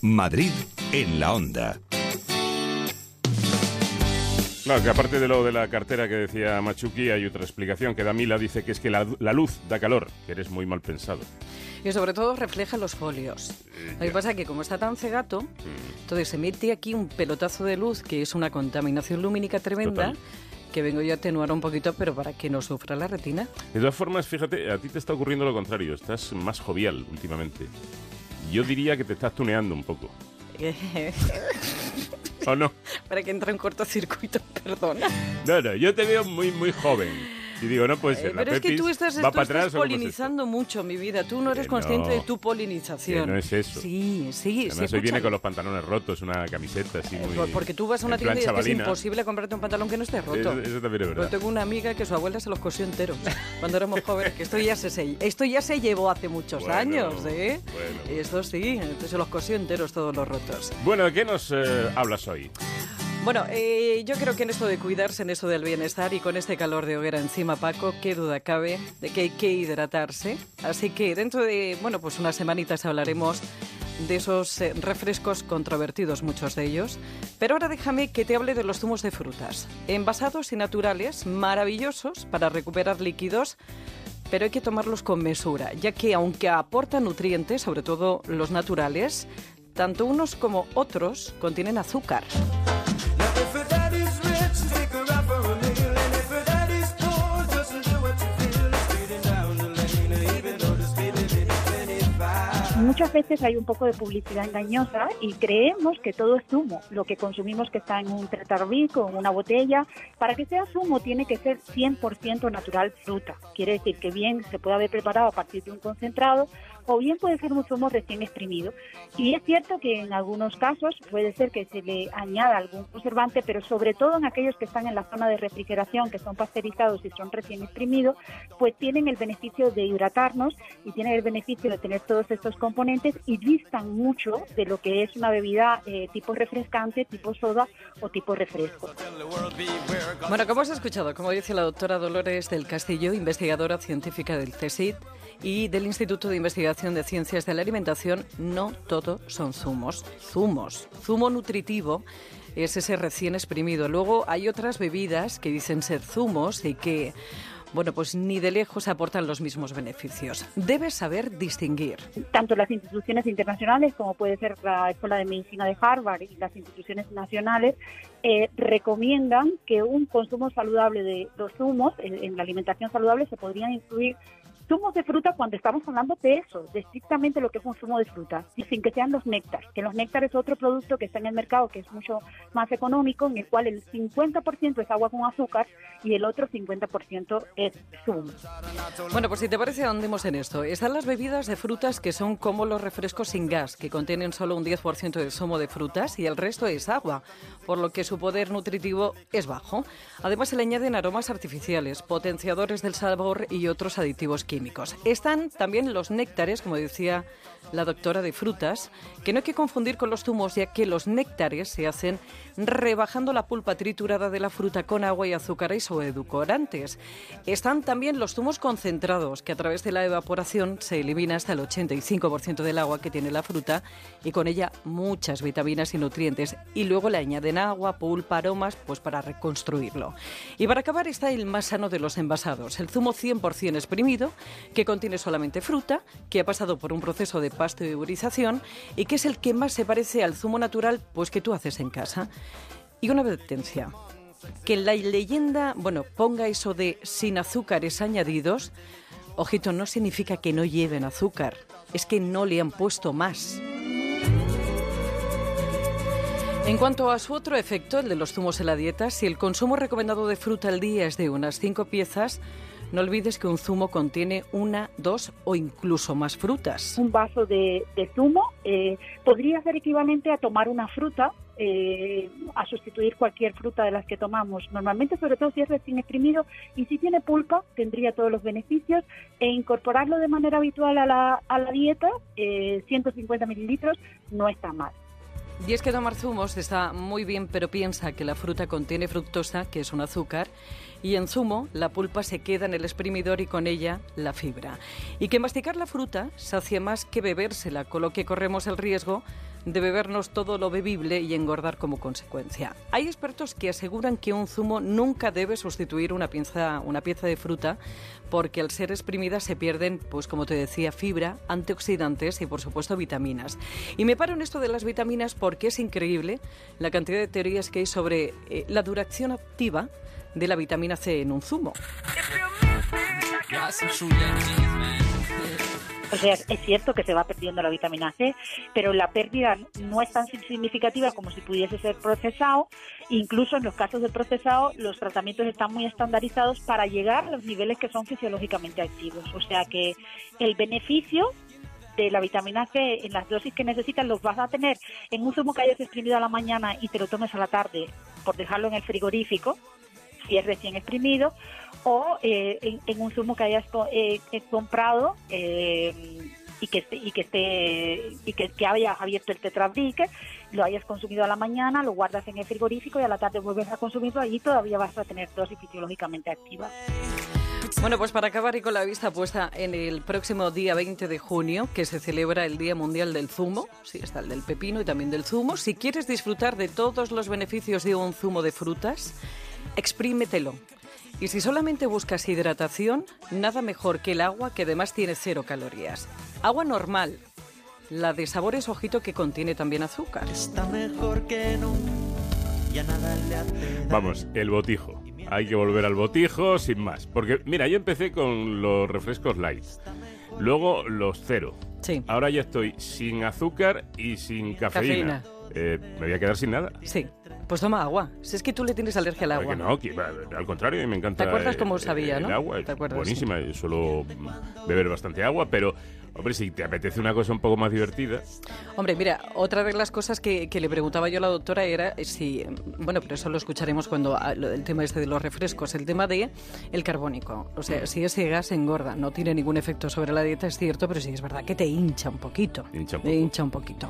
Madrid en la onda. No, que aparte de lo de la cartera que decía Machuki, hay otra explicación que Damila dice que es que la, la luz da calor, que eres muy mal pensado. Y sobre todo refleja los folios. Eh, Lo que pasa es que como está tan cegato, Mm. entonces se mete aquí un pelotazo de luz que es una contaminación lumínica tremenda. Total. Que vengo yo a atenuar un poquito, pero para que no sufra la retina. De todas formas, fíjate, a ti te está ocurriendo lo contrario, estás más jovial últimamente. Yo diría que te estás tuneando un poco. ¿O no? para que entre en cortocircuito, perdona. No, no, yo te veo muy, muy joven. Y digo, no puede ser. Eh, la pero es que tú estás, va tú estás atrás o cómo es polinizando mucho mi vida. Tú no eres Que consciente no, de tu polinización. que no es eso. Sí, sí, Además, sí. hoy viene con los pantalones rotos, una camiseta así Eh, muy... por- Porque tú vas a una tienda y es que es imposible comprarte un pantalón que no esté roto. Eso, eso también es Yo verdad. tengo una amiga que su abuela se los cosió enteros cuando éramos jóvenes, que esto ya se, esto ya se llevó hace muchos Bueno, años, ¿eh? bueno, bueno. Esto sí, entonces se los cosió enteros todos los rotos. Bueno, ¿de qué nos eh, hablas hoy? Bueno, eh, yo creo que en esto de cuidarse, en esto del bienestar y con este calor de hoguera encima, Paco, qué duda cabe de que hay que hidratarse. Así que dentro de, bueno, pues unas semanitas hablaremos de esos eh, refrescos controvertidos, muchos de ellos. Pero ahora déjame que te hable de los zumos de frutas, envasados y naturales, maravillosos para recuperar líquidos. Pero hay que tomarlos con mesura, ya que aunque aportan nutrientes, sobre todo los naturales, tanto unos como otros contienen azúcar. Muchas veces hay un poco de publicidad engañosa y creemos que todo es zumo, lo que consumimos que está en un tratarbico o en una botella. Para que sea zumo tiene que ser 100% natural fruta. Quiere decir que bien se puede haber preparado a partir de un concentrado o bien puede ser un zumo recién exprimido. Y es cierto que en algunos casos puede ser que se le añada algún conservante, pero sobre todo en aquellos que están en la zona de refrigeración, que son pasteurizados y son recién exprimidos, pues tienen el beneficio de hidratarnos y tienen el beneficio de tener todos estos componentes y distan mucho de lo que es una bebida eh, tipo refrescante, tipo soda o tipo refresco. Bueno, como has escuchado, como dice la doctora Dolores del Castillo, investigadora científica del CSIC y del Instituto de Investigación de Ciencias de la Alimentación, no todo son zumos. Zumos. Zumo nutritivo es ese recién exprimido. Luego hay otras bebidas que dicen ser zumos y que, bueno, pues ni de lejos aportan los mismos beneficios. Debes saber distinguir. tanto las instituciones internacionales como puede ser la Escuela de Medicina de Harvard y las instituciones nacionales eh, recomiendan que un consumo saludable de los zumos en, en la alimentación saludable se podrían incluir zumos de fruta cuando estamos hablando de eso, de estrictamente lo que es un zumo de fruta, y sin que sean los néctares, que los néctares es otro producto que está en el mercado que es mucho más económico, en el cual el 50% es agua con azúcar y el otro 50% es zumo. Bueno, pues si te parece, andemos en esto. Están las bebidas de frutas que son como los refrescos sin gas, que contienen solo un 10% de zumo de frutas y el resto es agua, por lo que su poder nutritivo es bajo. Además, se le añaden aromas artificiales, potenciadores del sabor y otros aditivos químicos. Están también los néctares, como decía la doctora de frutas, que no hay que confundir con los zumos, ya que los néctares se hacen rebajando la pulpa triturada de la fruta con agua y azúcares o edulcorantes. Están también los zumos concentrados, que a través de la evaporación se elimina hasta el 85% del agua que tiene la fruta y con ella muchas vitaminas y nutrientes. Y luego le añaden agua, pulpa, aromas, pues para reconstruirlo. Y para acabar está el más sano de los envasados, el zumo 100% exprimido, que contiene solamente fruta, que ha pasado por un proceso de pasteurización y que es el que más se parece al zumo natural pues que tú haces en casa. Y una advertencia, que la leyenda, bueno, ponga eso de sin azúcares añadidos, ojito, no significa que no lleven azúcar, es que no le han puesto más. En cuanto a su otro efecto, el de los zumos en la dieta, si el consumo recomendado de fruta al día es de unas 5 piezas, no olvides que un zumo contiene una, dos o incluso más frutas. un vaso de, zumo eh, podría ser equivalente a tomar una fruta, eh, a sustituir cualquier fruta de las que tomamos. Normalmente, sobre todo si es recién exprimido y si tiene pulpa, tendría todos los beneficios e incorporarlo de manera habitual a la, a la dieta, eh, 150 mililitros, no está mal. Y es que tomar zumos está muy bien, pero piensa que la fruta contiene fructosa, que es un azúcar, y en zumo la pulpa se queda en el exprimidor y con ella la fibra. Y que masticar la fruta sacia más que bebérsela, con lo que corremos el riesgo de bebernos todo lo bebible y engordar como consecuencia. Hay expertos que aseguran que un zumo nunca debe sustituir una pieza, una pieza de fruta porque al ser exprimida se pierden, pues como te decía, fibra, antioxidantes y por supuesto vitaminas. Y me paro en esto de las vitaminas porque es increíble la cantidad de teorías que hay sobre eh, la duración activa de la vitamina C en un zumo. O sea, es cierto que se va perdiendo la vitamina C, pero la pérdida no es tan significativa como si pudiese ser procesado. Incluso en los casos de procesado, los tratamientos están muy estandarizados para llegar a los niveles que son fisiológicamente activos. O sea que el beneficio de la vitamina C en las dosis que necesitas los vas a tener en un zumo que hayas exprimido a la mañana y te lo tomes a la tarde por dejarlo en el frigorífico, si es recién exprimido, o eh, en, en un zumo que hayas eh, eh, comprado eh, y que esté, y que esté y que, que hayas abierto el tetrabrique, lo hayas consumido a la mañana, lo guardas en el frigorífico y a la tarde vuelves a consumirlo y todavía vas a tener dosis fisiológicamente activas. Bueno, pues para acabar y con la vista puesta en el próximo día 20 de junio, que se celebra el Día Mundial del Zumo, sí, está el del pepino y también del zumo, si quieres disfrutar de todos los beneficios de un zumo de frutas, exprímetelo. Y si solamente buscas hidratación, nada mejor que el agua que además tiene cero calorías. Agua normal, la de sabores ojito que contiene también azúcar. Está mejor que nunca, ya nada le hace. Vamos, el botijo. Hay que volver al botijo sin más. Porque, mira, yo empecé con los refrescos light. Luego los cero. Sí. Ahora ya estoy sin azúcar y sin cafeína. Cafeína. Eh, me voy a quedar sin nada. Sí. Pues toma agua. Si es que tú le tienes alergia al agua. Que no, que al contrario, me encanta. ¿Te acuerdas eh, cómo eh, sabía, el no? agua, ¿Te acuerdas? buenísima. Yo suelo beber bastante agua, pero, hombre, si te apetece una cosa un poco más divertida, Hombre, mira, otra de las cosas que, que le preguntaba yo a la doctora era si, bueno, pero eso lo escucharemos cuando ah, el tema este de los refrescos, el tema de el carbónico. O sea, si ese gas engorda, no tiene ningún efecto sobre la dieta, es cierto, pero sí es verdad que te hincha un poquito. Hincha un poco. hincha un poquito.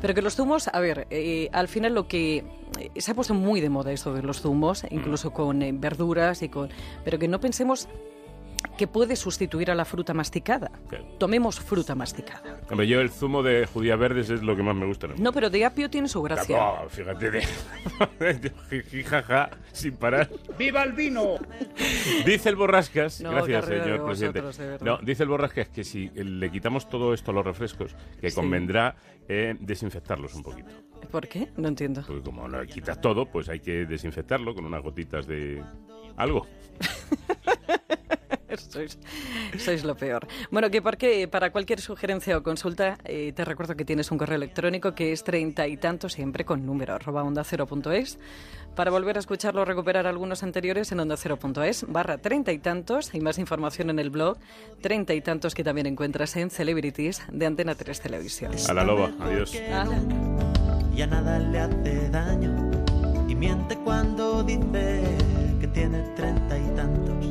Pero que los zumos, a ver, eh, al final lo que eh, se ha puesto muy de moda esto de los zumos, incluso con eh, verduras y con, pero que no pensemos que puede sustituir a la fruta masticada. Claro. Tomemos fruta masticada. hombre, yo el zumo de judías verdes es lo que más me gusta. No, pero de apio tiene su gracia. No, fíjate, de, sin parar. ¡Viva el vino! Dice el Borrascas, No, gracias señor presidente. vosotros. No, dice el Borrascas que si le quitamos todo esto a los refrescos, que Sí. convendrá eh, desinfectarlos un poquito. ¿Por qué? No entiendo. Porque como no le quitas todo, pues hay que desinfectarlo con unas gotitas de algo. sois, sois lo peor. Bueno, que porque para cualquier sugerencia o consulta, eh, te recuerdo que tienes un correo electrónico que es treinta y tanto siempre con número arroba onda cero punto es. Para volver a escucharlo o recuperar algunos anteriores en onda cero punto es barra treinta y tantos. Hay más información en el blog treinta y tantos que también encuentras en Celebrities de Antena 3 Televisión. A la loba, adiós. Hala. ya nada le hace daño y miente cuando dice que tiene treinta y tantos.